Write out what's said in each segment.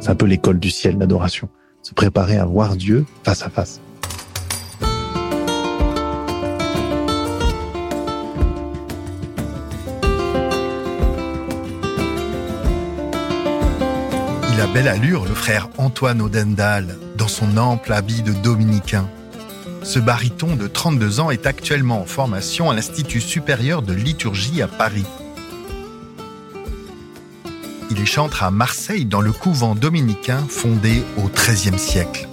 C'est un peu l'école du ciel, l'adoration. Se préparer à voir Dieu face à face. Il a belle allure, le frère Antoine Odendal, dans son ample habit de dominicain. Ce baryton de 32 ans est actuellement en formation à l'Institut supérieur de liturgie à Paris. Il est chantre à Marseille dans le couvent dominicain fondé au XIIIe siècle.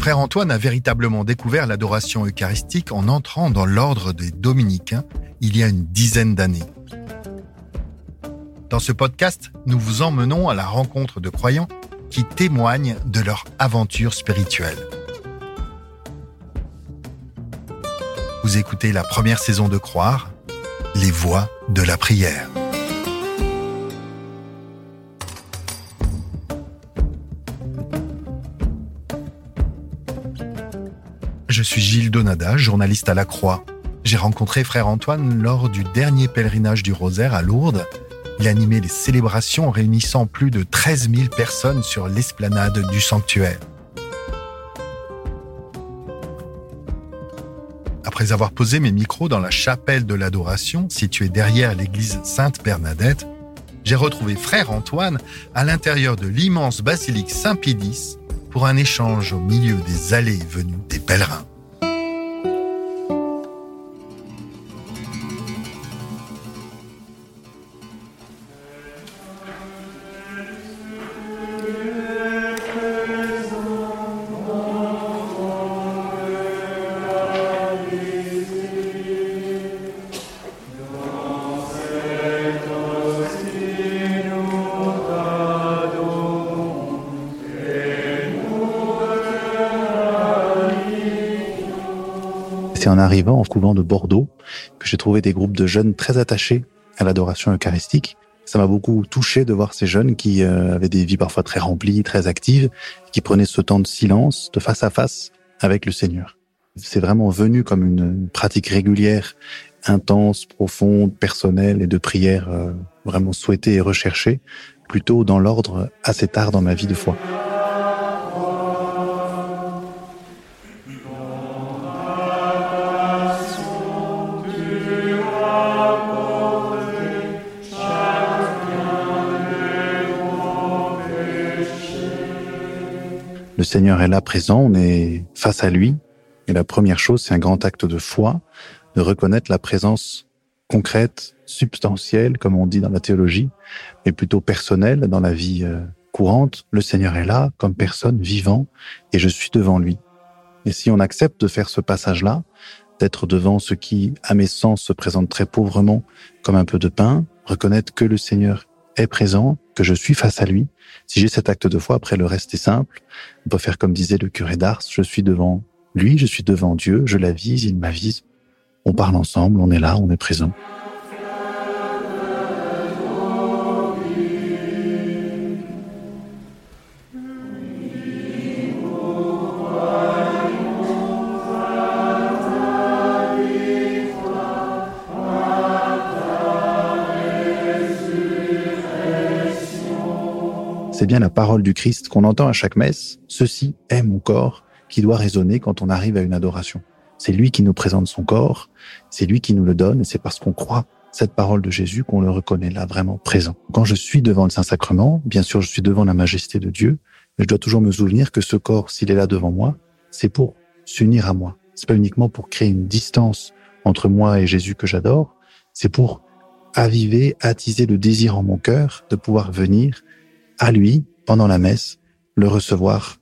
Frère Antoine a véritablement découvert l'adoration eucharistique en entrant dans l'ordre des dominicains il y a une dizaine d'années. Dans ce podcast, nous vous emmenons à la rencontre de croyants qui témoignent de leur aventure spirituelle. Vous écoutez la première saison de Croire, les voix de la prière. Je suis Gilles Donada, journaliste à La Croix. J'ai rencontré frère Antoine lors du dernier pèlerinage du Rosaire à Lourdes. Il animait les célébrations réunissant plus de 13 000 personnes sur l'esplanade du sanctuaire. Après avoir posé mes micros dans la chapelle de l'adoration, située derrière l'église Sainte-Bernadette, j'ai retrouvé frère Antoine à l'intérieur de l'immense basilique Saint-Pédis pour un échange au milieu des allées venues des pèlerins. C'est en arrivant en couvent de Bordeaux que j'ai trouvé des groupes de jeunes très attachés à l'adoration eucharistique. Ça m'a beaucoup touché de voir ces jeunes qui euh, avaient des vies parfois très remplies, très actives, qui prenaient ce temps de silence, de face à face avec le Seigneur. C'est vraiment venu comme une pratique régulière, intense, profonde, personnelle et de prière euh, vraiment souhaitée et recherchée, plutôt dans l'ordre assez tard dans ma vie de foi. Seigneur est là présent, on est face à lui. Et la première chose, c'est un grand acte de foi, de reconnaître la présence concrète, substantielle, comme on dit dans la théologie, mais plutôt personnelle dans la vie euh, courante. Le Seigneur est là comme personne vivant et je suis devant lui. Et si on accepte de faire ce passage-là, d'être devant ce qui, à mes sens, se présente très pauvrement comme un peu de pain, reconnaître que le Seigneur est présent, que je suis face à lui. Si j'ai cet acte de foi, après le reste est simple. On peut faire comme disait le curé d'Ars, je suis devant lui, je suis devant Dieu, je l'avise, il m'avise. On parle ensemble, on est là, on est présent. C'est bien la parole du Christ qu'on entend à chaque messe. Ceci est mon corps qui doit résonner quand on arrive à une adoration. C'est lui qui nous présente son corps, c'est lui qui nous le donne, et c'est parce qu'on croit cette parole de Jésus qu'on le reconnaît là vraiment présent. Quand je suis devant le Saint-Sacrement, bien sûr, je suis devant la majesté de Dieu, mais je dois toujours me souvenir que ce corps, s'il est là devant moi, c'est pour s'unir à moi. C'est pas uniquement pour créer une distance entre moi et Jésus que j'adore, c'est pour aviver, attiser le désir en mon cœur de pouvoir venir à lui pendant la messe, le recevoir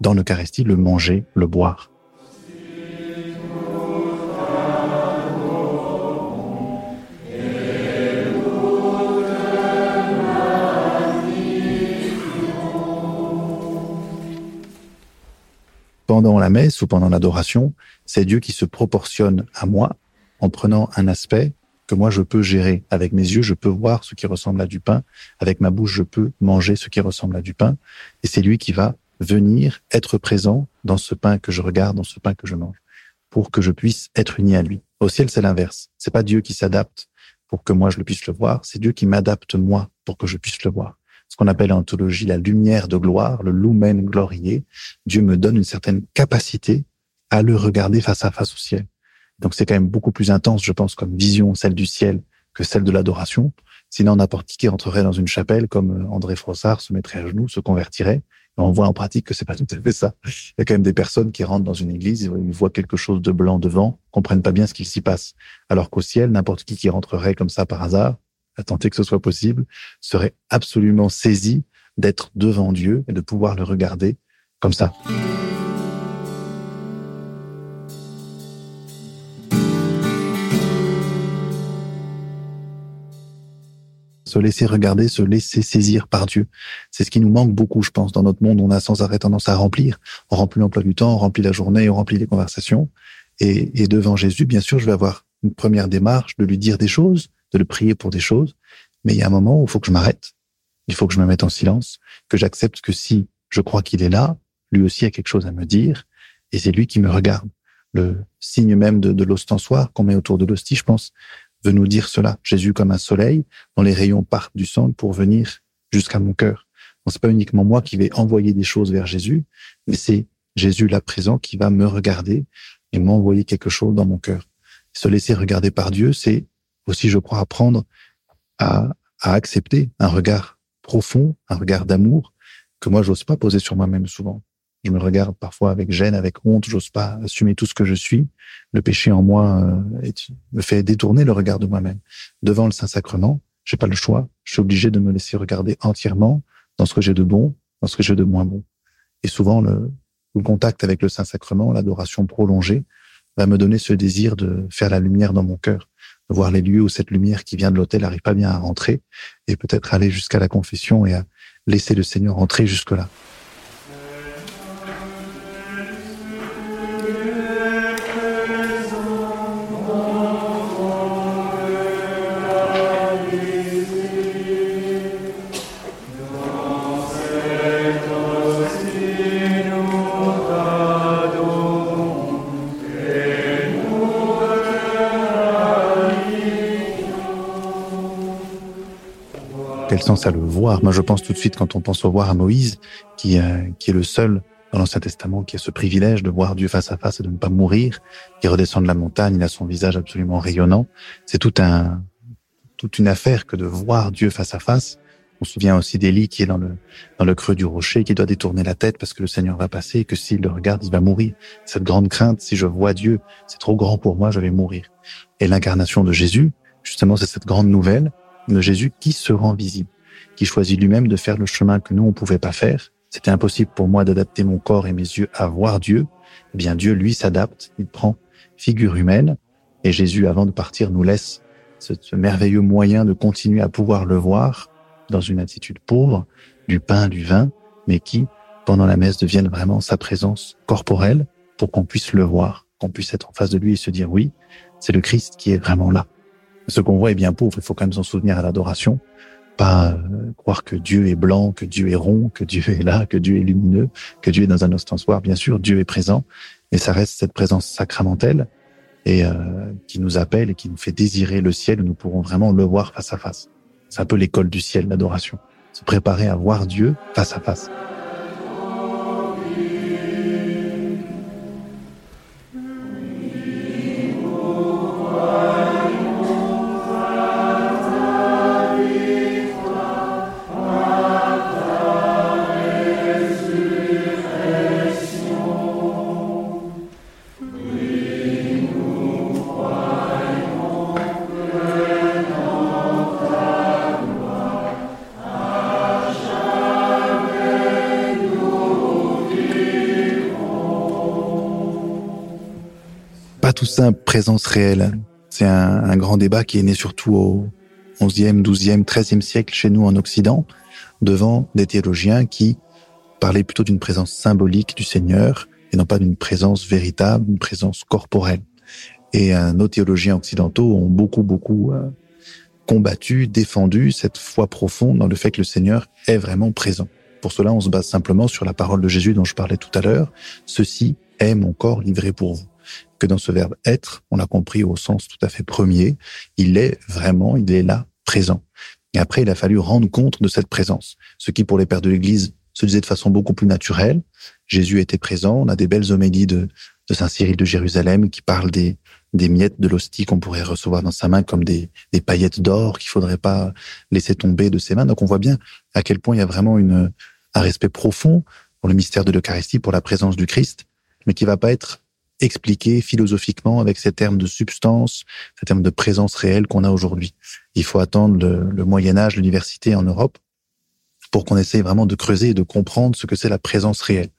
dans l'Eucharistie, le manger, le boire. pendant la messe ou pendant l'adoration, c'est Dieu qui se proportionne à moi en prenant un aspect que moi je peux gérer. Avec mes yeux, je peux voir ce qui ressemble à du pain. Avec ma bouche, je peux manger ce qui ressemble à du pain. Et c'est lui qui va venir être présent dans ce pain que je regarde, dans ce pain que je mange, pour que je puisse être uni à lui. Au ciel, c'est l'inverse. C'est pas Dieu qui s'adapte pour que moi je le puisse le voir. C'est Dieu qui m'adapte moi pour que je puisse le voir ce qu'on appelle en théologie la lumière de gloire, le lumen glorier. Dieu me donne une certaine capacité à le regarder face à face au ciel. Donc c'est quand même beaucoup plus intense, je pense, comme vision, celle du ciel, que celle de l'adoration. Sinon, n'importe qui rentrerait dans une chapelle comme euh, André Frossard, se mettrait à genoux, se convertirait. On voit en pratique que c'est pas tout à fait ça. Il y a quand même des personnes qui rentrent dans une église, ils voient quelque chose de blanc devant, comprennent pas bien ce qu'il s'y passe. Alors qu'au ciel, n'importe qui qui rentrerait comme ça par hasard, à tenter que ce soit possible, serait absolument saisi d'être devant Dieu et de pouvoir le regarder comme ça. Se laisser regarder, se laisser saisir par Dieu. C'est ce qui nous manque beaucoup, je pense, dans notre monde. On a sans arrêt tendance à remplir. On remplit l'emploi du temps, on remplit la journée, on remplit les conversations. Et, devant Jésus, bien sûr, je vais avoir une première démarche de lui dire des choses, de le prier pour des choses. Mais il y a un moment où il faut que je m'arrête. Il faut que je me mette en silence, que j'accepte que si je crois qu'il est là, lui aussi a quelque chose à me dire, et c'est lui qui me regarde. Le signe même de, de l'ostensoir qu'on met autour de l'hostie, je pense, veut nous dire cela. Jésus comme un soleil, dont les rayons partent du sang pour venir jusqu'à mon cœur. Ce c'est pas uniquement moi qui vais envoyer des choses vers Jésus, mais c'est Jésus là présent qui va me regarder et m'envoyer quelque chose dans mon cœur. Se laisser regarder par Dieu, c'est aussi, je crois, apprendre à, à accepter un regard profond, un regard d'amour que moi, j'ose pas poser sur moi-même souvent. Je me regarde parfois avec gêne, avec honte, j'ose pas assumer tout ce que je suis. Le péché en moi euh, me fait détourner le regard de moi-même. Devant le Saint-Sacrement, j'ai pas le choix. Je suis obligé de me laisser regarder entièrement dans ce que j'ai de bon, dans ce que j'ai de moins bon. Et souvent, le, le contact avec le Saint-Sacrement, l'adoration prolongée, va me donner ce désir de faire la lumière dans mon cœur, de voir les lieux où cette lumière qui vient de l'autel n'arrive pas bien à rentrer, et peut-être aller jusqu'à la confession et à laisser le Seigneur entrer jusque-là. Quel sens à le voir? Moi, je pense tout de suite, quand on pense au voir à Moïse, qui, euh, est le seul dans l'Ancien Testament qui a ce privilège de voir Dieu face à face et de ne pas mourir, qui redescend de la montagne, il a son visage absolument rayonnant. C'est tout un, toute une affaire que de voir Dieu face à face. On se souvient aussi d'Élie qui est dans le, dans le creux du rocher, qui doit détourner la tête parce que le Seigneur va passer et que s'il le regarde, il va mourir. Cette grande crainte, si je vois Dieu, c'est trop grand pour moi, je vais mourir. Et l'incarnation de Jésus, justement, c'est cette grande nouvelle de Jésus qui se rend visible, qui choisit lui-même de faire le chemin que nous, on pouvait pas faire. C'était impossible pour moi d'adapter mon corps et mes yeux à voir Dieu. Eh bien, Dieu, lui, s'adapte. Il prend figure humaine. Et Jésus, avant de partir, nous laisse ce, ce merveilleux moyen de continuer à pouvoir le voir dans une attitude pauvre, du pain, du vin, mais qui, pendant la messe, devienne vraiment sa présence corporelle pour qu'on puisse le voir, qu'on puisse être en face de lui et se dire oui, c'est le Christ qui est vraiment là. Ce qu'on voit est bien pauvre. Il faut quand même s'en souvenir à l'adoration. Pas euh, croire que Dieu est blanc, que Dieu est rond, que Dieu est là, que Dieu est lumineux, que Dieu est dans un ostensoir. Bien sûr, Dieu est présent, mais ça reste cette présence sacramentelle et euh, qui nous appelle et qui nous fait désirer le ciel où nous pourrons vraiment le voir face à face. C'est un peu l'école du ciel, l'adoration. Se préparer à voir Dieu face à face. Tout ça présence réelle. C'est un, grand débat qui est né surtout au 11e, 12e, 13e siècle chez nous en Occident, devant des théologiens qui parlaient plutôt d'une présence symbolique du Seigneur et non pas d'une présence véritable, une présence corporelle. Et nos théologiens occidentaux ont beaucoup, beaucoup euh, combattu, défendu cette foi profonde dans le fait que le Seigneur est vraiment présent. Pour cela, on se base simplement sur la parole de Jésus dont je parlais tout à l'heure. Ceci est mon corps livré pour vous. Que dans ce verbe être, on l'a compris au sens tout à fait premier, il est vraiment, il est là, présent. Et après, il a fallu rendre compte de cette présence. Ce qui, pour les pères de l'Église, se disait de façon beaucoup plus naturelle. Jésus était présent. On a des belles homélies de, Saint Cyril de Jérusalem qui parlent des, des miettes de l'hostie qu'on pourrait recevoir dans sa main comme des, paillettes d'or qu'il faudrait pas laisser tomber de ses mains. Donc on voit bien à quel point il y a vraiment un respect profond pour le mystère de l'Eucharistie, pour la présence du Christ, mais qui va pas être expliqué philosophiquement avec ces termes de substance, ces termes de présence réelle qu'on a aujourd'hui. Il faut attendre le, le Moyen Âge, l'université en Europe, pour qu'on essaye vraiment de creuser et de comprendre ce que c'est la présence réelle.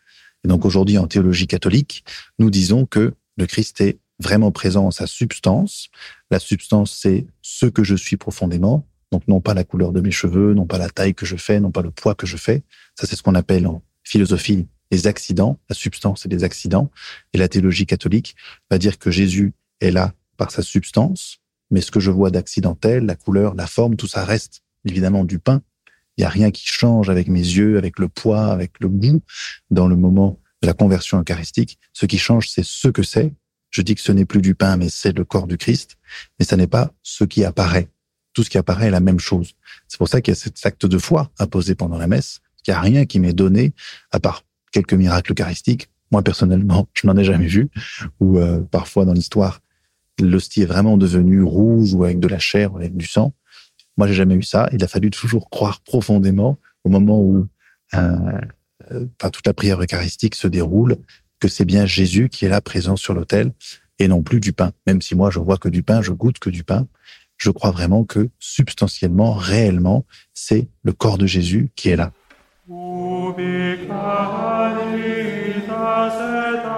Et donc aujourd'hui, en théologie catholique, nous disons que le Christ est vraiment présent en sa substance. La substance, c'est ce que je suis profondément. Donc non pas la couleur de mes cheveux, non pas la taille que je fais, non pas le poids que je fais. Ça, c'est ce qu'on appelle en philosophie les accidents. La substance, c'est les accidents. Et la théologie catholique va dire que Jésus est là par sa substance, mais ce que je vois d'accidentel, la couleur, la forme, tout ça reste évidemment du pain, il n'y a rien qui change avec mes yeux, avec le poids, avec le goût dans le moment de la conversion eucharistique. Ce qui change, c'est ce que c'est. Je dis que ce n'est plus du pain, mais c'est le corps du Christ. Mais ça n'est pas ce qui apparaît. Tout ce qui apparaît est la même chose. C'est pour ça qu'il y a cet acte de foi imposé pendant la messe. Il n'y a rien qui m'est donné, à part quelques miracles eucharistiques. Moi, personnellement, je n'en ai jamais vu. Ou euh, parfois, dans l'histoire, l'hostie est vraiment devenue rouge ou avec de la chair ou avec du sang. Moi, j'ai jamais eu ça. Il a fallu toujours croire profondément au moment où euh, enfin, toute la prière eucharistique se déroule que c'est bien Jésus qui est là présent sur l'autel et non plus du pain. Même si moi, je vois que du pain, je goûte que du pain. Je crois vraiment que substantiellement, réellement, c'est le corps de Jésus qui est là. ubi caritas et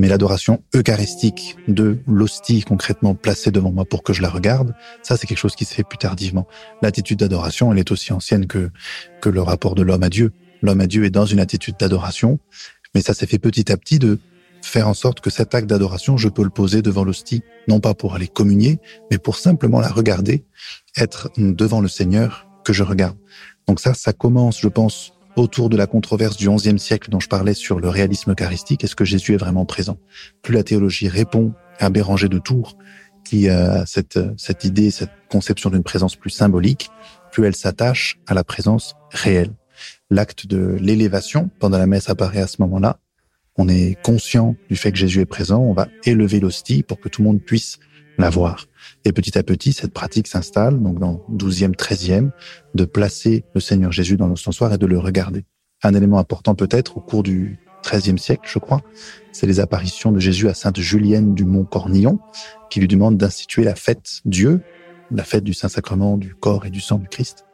Mais l'adoration eucharistique de l'hostie concrètement placée devant moi pour que je la regarde, ça c'est quelque chose qui se fait plus tardivement. L'attitude d'adoration, elle est aussi ancienne que, que le rapport de l'homme à Dieu. L'homme à Dieu est dans une attitude d'adoration, mais ça s'est fait petit à petit de faire en sorte que cet acte d'adoration, je peux le poser devant l'hostie, non pas pour aller communier, mais pour simplement la regarder, être devant le Seigneur que je regarde. Donc ça, ça commence, je pense, autour de la controverse du XIe siècle dont je parlais sur le réalisme eucharistique. Est-ce que Jésus est vraiment présent? Plus la théologie répond à Béranger de Tours, qui a cette, cette idée, cette conception d'une présence plus symbolique, plus elle s'attache à la présence réelle. L'acte de l'élévation pendant la messe apparaît à ce moment-là, on est conscient du fait que Jésus est présent, on va élever l'hostie pour que tout le monde puisse la voir. Et petit à petit, cette pratique s'installe, donc dans 12e, 13e, de placer le Seigneur Jésus dans l'ostensoir et de le regarder. Un élément important peut-être au cours du 13e siècle, je crois, c'est les apparitions de Jésus à Sainte Julienne du Mont Cornillon, qui lui demande d'instituer la fête Dieu, la fête du Saint-Sacrement, du corps et du sang du Christ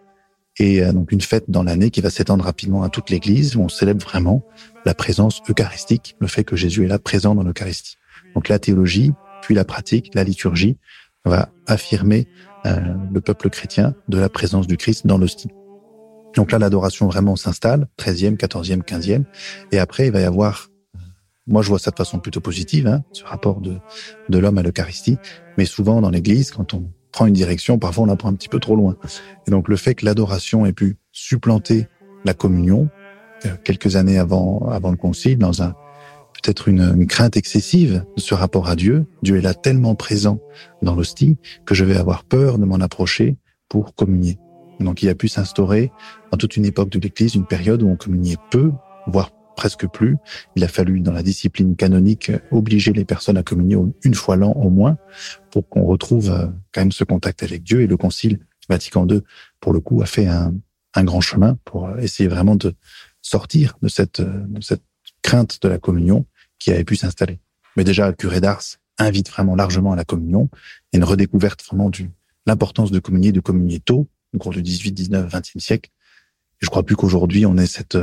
et euh, donc une fête dans l'année qui va s'étendre rapidement à toute l'Église où on célèbre vraiment la présence eucharistique, le fait que Jésus est là présent dans l'Eucharistie. Donc la théologie, puis la pratique, la liturgie va affirmer euh, le peuple chrétien de la présence du Christ dans l'hostie. Donc là, l'adoration vraiment s'installe, 13e, 14e, 15e, et après il va y avoir moi, je vois ça de façon plutôt positive, hein, ce rapport de, de l'homme à l'Eucharistie. Mais souvent, dans l'Église, quand on prend une direction, parfois on la prend un petit peu trop loin. Et donc le fait que l'adoration ait pu supplanter la communion, quelques années avant, avant le concile, dans un peut-être une, une, crainte excessive de ce rapport à Dieu. Dieu est là tellement présent dans l'hostie que je vais avoir peur de m'en approcher pour communier. Donc il a pu s'instaurer dans toute une époque de l'Église une période où on communiait peu, voire presque plus. Il a fallu, dans la discipline canonique, obliger les personnes à communier une fois l'an au moins pour qu'on retrouve euh, quand même ce contact avec Dieu. Et le Concile Vatican II, pour le coup, a fait un, un grand chemin pour essayer vraiment de sortir de cette, de cette crainte de la communion qui avait pu s'installer. Mais déjà, le curé d'Ars invite vraiment largement à la communion et une redécouverte vraiment du l'importance de communier, de communier tôt, au cours du 18, 19, 20e siècle. Et je crois plus qu'aujourd'hui, on ait cette,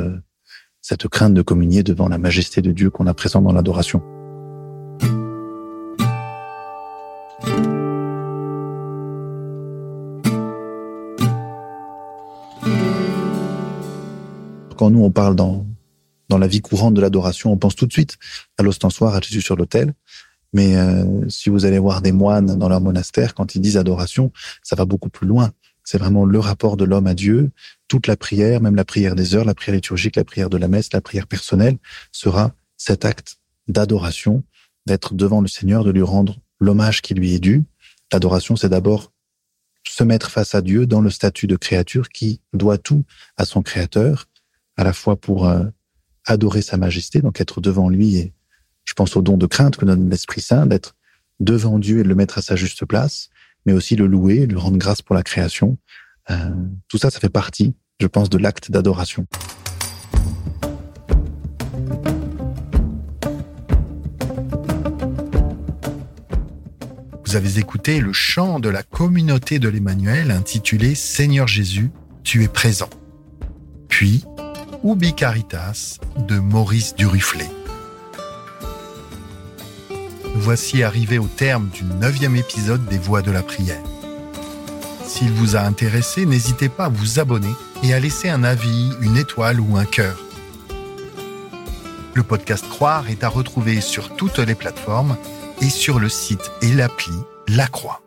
cette crainte de communier devant la majesté de Dieu qu'on a présent dans l'adoration. Quand nous, on parle dans, dans la vie courante de l'adoration, on pense tout de suite à l'ostensoir, à Jésus sur l'autel. Mais euh, si vous allez voir des moines dans leur monastère, quand ils disent adoration, ça va beaucoup plus loin. C'est vraiment le rapport de l'homme à Dieu. Toute la prière, même la prière des heures, la prière liturgique, la prière de la messe, la prière personnelle, sera cet acte d'adoration, d'être devant le Seigneur, de lui rendre l'hommage qui lui est dû. L'adoration, c'est d'abord se mettre face à Dieu dans le statut de créature qui doit tout à son Créateur, à la fois pour euh, adorer sa majesté, donc être devant lui et je pense au don de crainte que donne l'Esprit Saint, d'être devant Dieu et de le mettre à sa juste place, mais aussi le louer, lui rendre grâce pour la création. Euh, tout ça, ça fait partie, je pense, de l'acte d'adoration. Vous avez écouté le chant de la communauté de l'Emmanuel intitulé Seigneur Jésus, tu es présent. Puis, Ubi Caritas de Maurice Duruflé. Voici arrivé au terme du neuvième épisode des Voix de la prière. S'il vous a intéressé, n'hésitez pas à vous abonner et à laisser un avis, une étoile ou un cœur. Le podcast Croire est à retrouver sur toutes les plateformes et sur le site et l'appli La Croix.